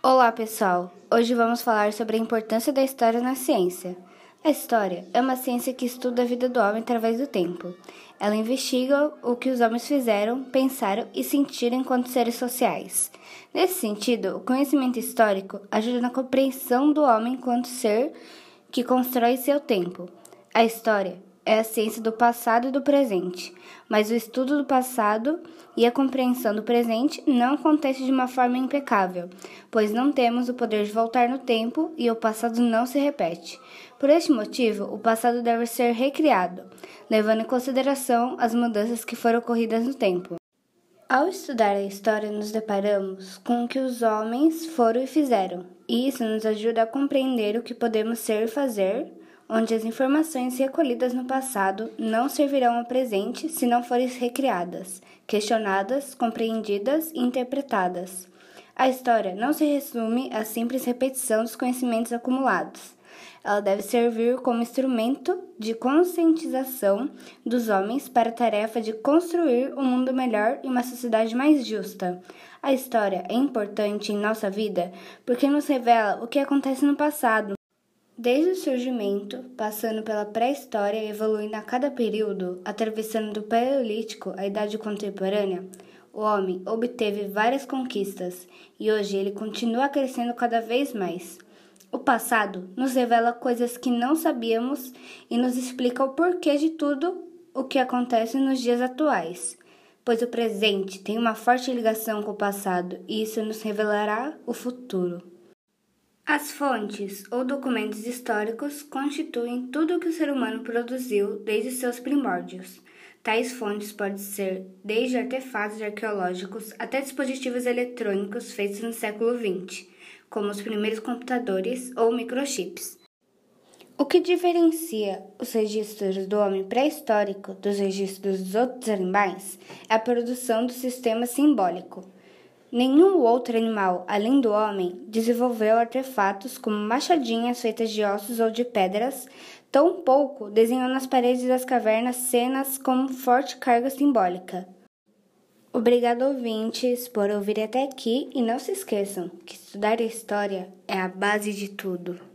Olá, pessoal! Hoje vamos falar sobre a importância da história na ciência. A história é uma ciência que estuda a vida do homem através do tempo. Ela investiga o que os homens fizeram, pensaram e sentiram enquanto seres sociais. Nesse sentido, o conhecimento histórico ajuda na compreensão do homem enquanto ser que constrói seu tempo. A história é a ciência do passado e do presente, mas o estudo do passado e a compreensão do presente não acontece de uma forma impecável, pois não temos o poder de voltar no tempo e o passado não se repete. Por este motivo, o passado deve ser recriado, levando em consideração as mudanças que foram ocorridas no tempo. Ao estudar a história, nos deparamos com o que os homens foram e fizeram, e isso nos ajuda a compreender o que podemos ser e fazer onde as informações recolhidas no passado não servirão ao presente se não forem recriadas, questionadas, compreendidas e interpretadas. A história não se resume à simples repetição dos conhecimentos acumulados. Ela deve servir como instrumento de conscientização dos homens para a tarefa de construir um mundo melhor e uma sociedade mais justa. A história é importante em nossa vida porque nos revela o que acontece no passado Desde o surgimento, passando pela pré-história e evoluindo a cada período, atravessando do Paleolítico à Idade Contemporânea, o homem obteve várias conquistas e hoje ele continua crescendo cada vez mais. O passado nos revela coisas que não sabíamos e nos explica o porquê de tudo o que acontece nos dias atuais, pois o presente tem uma forte ligação com o passado e isso nos revelará o futuro. As fontes ou documentos históricos constituem tudo o que o ser humano produziu desde seus primórdios. Tais fontes podem ser desde artefatos arqueológicos até dispositivos eletrônicos feitos no século XX, como os primeiros computadores ou microchips. O que diferencia os registros do homem pré-histórico dos registros dos outros animais é a produção do sistema simbólico. Nenhum outro animal, além do homem, desenvolveu artefatos como machadinhas feitas de ossos ou de pedras, tampouco desenhou nas paredes das cavernas cenas com forte carga simbólica. Obrigado, ouvintes, por ouvir até aqui e não se esqueçam que estudar história é a base de tudo.